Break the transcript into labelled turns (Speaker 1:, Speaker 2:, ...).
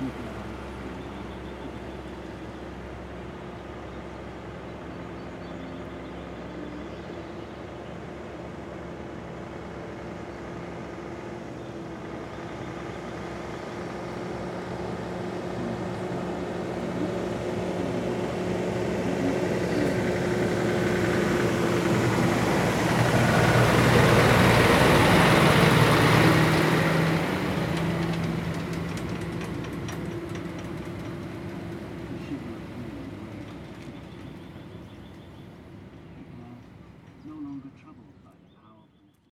Speaker 1: Mm-hmm.